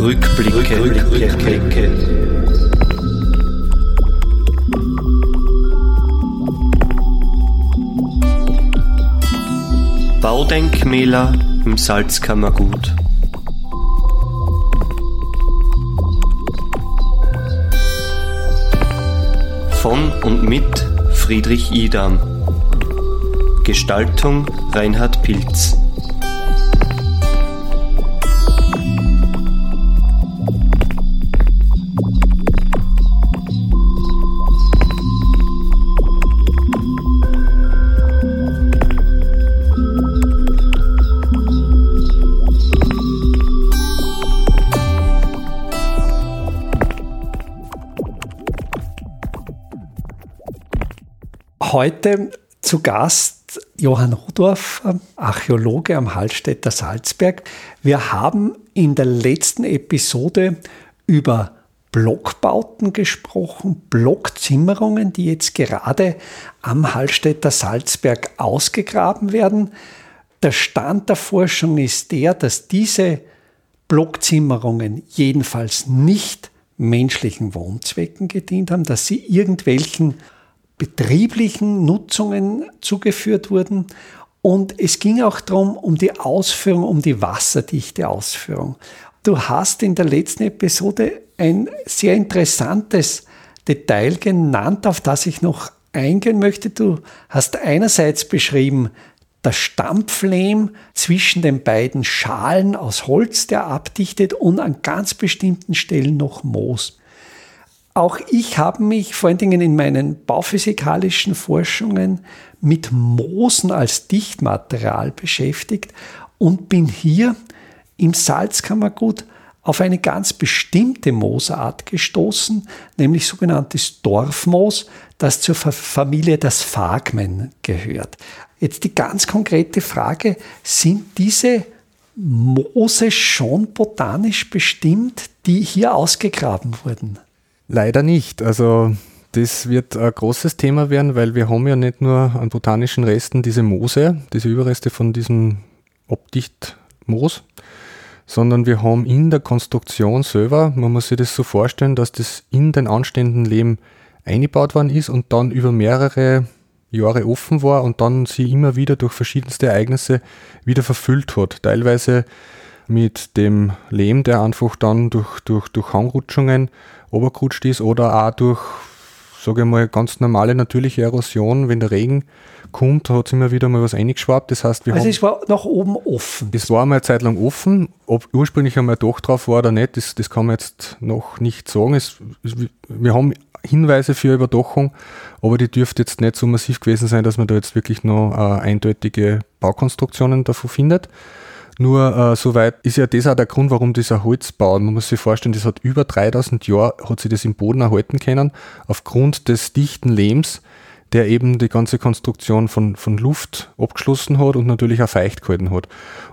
Rückblicke. Rückblicke. Baudenkmäler im Salzkammergut. Von und mit Friedrich Idam. Gestaltung Reinhard Pilz. Heute zu Gast Johann Rudorf, Archäologe am Hallstätter Salzberg. Wir haben in der letzten Episode über Blockbauten gesprochen, Blockzimmerungen, die jetzt gerade am Hallstätter Salzberg ausgegraben werden. Der Stand der Forschung ist der, dass diese Blockzimmerungen jedenfalls nicht menschlichen Wohnzwecken gedient haben, dass sie irgendwelchen betrieblichen Nutzungen zugeführt wurden. Und es ging auch darum, um die Ausführung, um die wasserdichte Ausführung. Du hast in der letzten Episode ein sehr interessantes Detail genannt, auf das ich noch eingehen möchte. Du hast einerseits beschrieben, der Stampflehm zwischen den beiden Schalen aus Holz, der abdichtet und an ganz bestimmten Stellen noch Moos. Auch ich habe mich vor allen Dingen in meinen bauphysikalischen Forschungen mit Moosen als Dichtmaterial beschäftigt und bin hier im Salzkammergut auf eine ganz bestimmte Moosart gestoßen, nämlich sogenanntes Dorfmoos, das zur Familie des Phagmen gehört. Jetzt die ganz konkrete Frage, sind diese Moose schon botanisch bestimmt, die hier ausgegraben wurden? Leider nicht. Also das wird ein großes Thema werden, weil wir haben ja nicht nur an botanischen Resten diese Moose, diese Überreste von diesem Obdichtmoos, sondern wir haben in der Konstruktion selber, man muss sich das so vorstellen, dass das in den anstehenden Leben eingebaut worden ist und dann über mehrere Jahre offen war und dann sie immer wieder durch verschiedenste Ereignisse wieder verfüllt hat. Teilweise mit dem Lehm, der einfach dann durch, durch, durch Hangrutschungen obergerutscht ist oder auch durch, sage ich mal, ganz normale natürliche Erosion, wenn der Regen kommt, hat es immer wieder mal was eingeschwappt. Das heißt, wir also haben, es war nach oben offen. Es war mal eine Zeit lang offen. Ob ursprünglich einmal doch drauf war oder nicht, das, das kann man jetzt noch nicht sagen. Es, wir haben Hinweise für Überdachung, aber die dürfte jetzt nicht so massiv gewesen sein, dass man da jetzt wirklich noch äh, eindeutige Baukonstruktionen davon findet. Nur äh, soweit ist ja das auch der Grund, warum dieser Holzbau, man muss sich vorstellen, das hat über 3000 Jahre, hat sich das im Boden erhalten können, aufgrund des dichten Lehms, der eben die ganze Konstruktion von, von Luft abgeschlossen hat und natürlich auch feucht gehalten hat.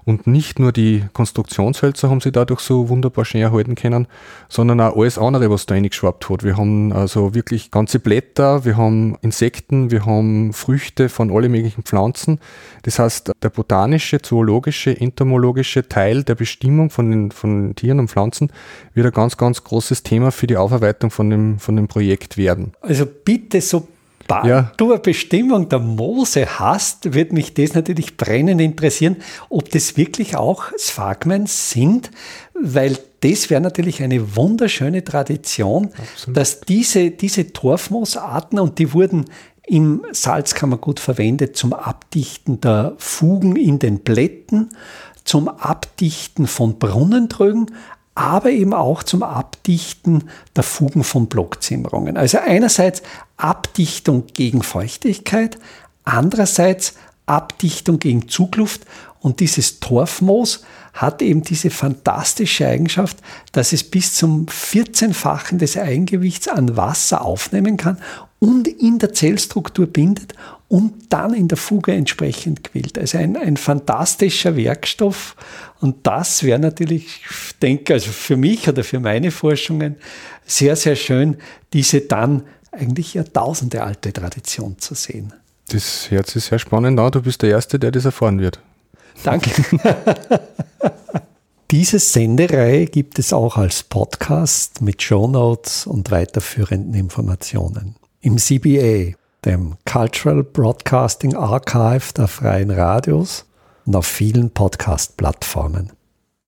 Und nicht nur die Konstruktionshölzer haben sie dadurch so wunderbar schön erhalten können, sondern auch alles andere, was da reingeschwappt hat. Wir haben also wirklich ganze Blätter, wir haben Insekten, wir haben Früchte von alle möglichen Pflanzen. Das heißt, der botanische, zoologische, entomologische Teil der Bestimmung von den, von Tieren und Pflanzen wird ein ganz, ganz großes Thema für die Aufarbeitung von dem, von dem Projekt werden. Also bitte so da ja. du eine Bestimmung der Mose hast, wird mich das natürlich brennend interessieren, ob das wirklich auch Sphagmen sind, weil das wäre natürlich eine wunderschöne Tradition, Absolut. dass diese, diese Torfmoosarten, und die wurden im Salzkammergut verwendet zum Abdichten der Fugen in den Blättern, zum Abdichten von Brunnentrögen, aber eben auch zum Abdichten der Fugen von Blockzimmerungen. Also einerseits Abdichtung gegen Feuchtigkeit, andererseits Abdichtung gegen Zugluft und dieses Torfmoos hat eben diese fantastische Eigenschaft, dass es bis zum 14-fachen des Eigengewichts an Wasser aufnehmen kann und in der Zellstruktur bindet und dann in der Fuge entsprechend quillt. Also ein, ein fantastischer Werkstoff und das wäre natürlich, ich denke, also für mich oder für meine Forschungen sehr, sehr schön, diese dann eigentlich Jahrtausende alte Tradition zu sehen. Das hört sich sehr spannend an. Du bist der Erste, der das erfahren wird. Danke. Diese Sendereihe gibt es auch als Podcast mit Shownotes und weiterführenden Informationen. Im CBA, dem Cultural Broadcasting Archive der Freien Radios und auf vielen Podcast-Plattformen.